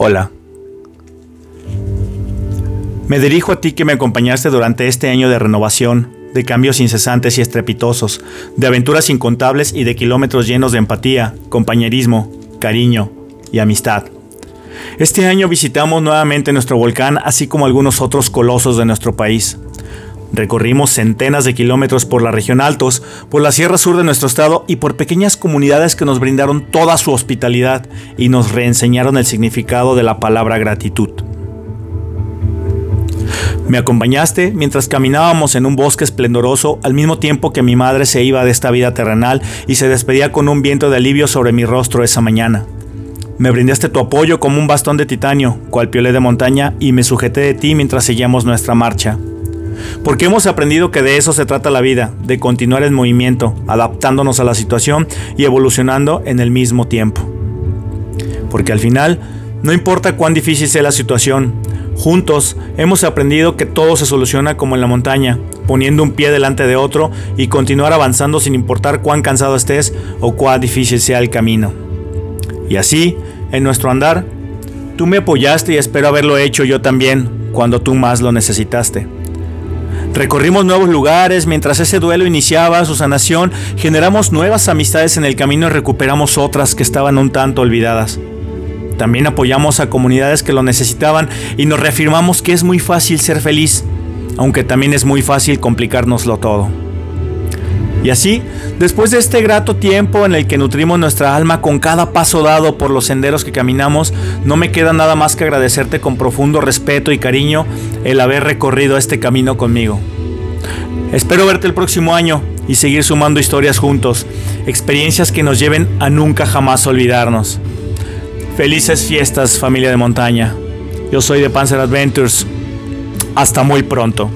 Hola. Me dirijo a ti que me acompañaste durante este año de renovación, de cambios incesantes y estrepitosos, de aventuras incontables y de kilómetros llenos de empatía, compañerismo, cariño y amistad. Este año visitamos nuevamente nuestro volcán, así como algunos otros colosos de nuestro país. Recorrimos centenas de kilómetros por la región Altos, por la Sierra Sur de nuestro estado y por pequeñas comunidades que nos brindaron toda su hospitalidad y nos reenseñaron el significado de la palabra gratitud. Me acompañaste mientras caminábamos en un bosque esplendoroso al mismo tiempo que mi madre se iba de esta vida terrenal y se despedía con un viento de alivio sobre mi rostro esa mañana. Me brindaste tu apoyo como un bastón de titanio, cual piolé de montaña, y me sujeté de ti mientras seguíamos nuestra marcha. Porque hemos aprendido que de eso se trata la vida, de continuar en movimiento, adaptándonos a la situación y evolucionando en el mismo tiempo. Porque al final, no importa cuán difícil sea la situación, juntos hemos aprendido que todo se soluciona como en la montaña, poniendo un pie delante de otro y continuar avanzando sin importar cuán cansado estés o cuán difícil sea el camino. Y así, en nuestro andar, tú me apoyaste y espero haberlo hecho yo también cuando tú más lo necesitaste. Recorrimos nuevos lugares, mientras ese duelo iniciaba su sanación, generamos nuevas amistades en el camino y recuperamos otras que estaban un tanto olvidadas. También apoyamos a comunidades que lo necesitaban y nos reafirmamos que es muy fácil ser feliz, aunque también es muy fácil complicárnoslo todo. Y así, después de este grato tiempo en el que nutrimos nuestra alma con cada paso dado por los senderos que caminamos, no me queda nada más que agradecerte con profundo respeto y cariño el haber recorrido este camino conmigo. Espero verte el próximo año y seguir sumando historias juntos, experiencias que nos lleven a nunca jamás olvidarnos. Felices fiestas familia de montaña. Yo soy de Panzer Adventures. Hasta muy pronto.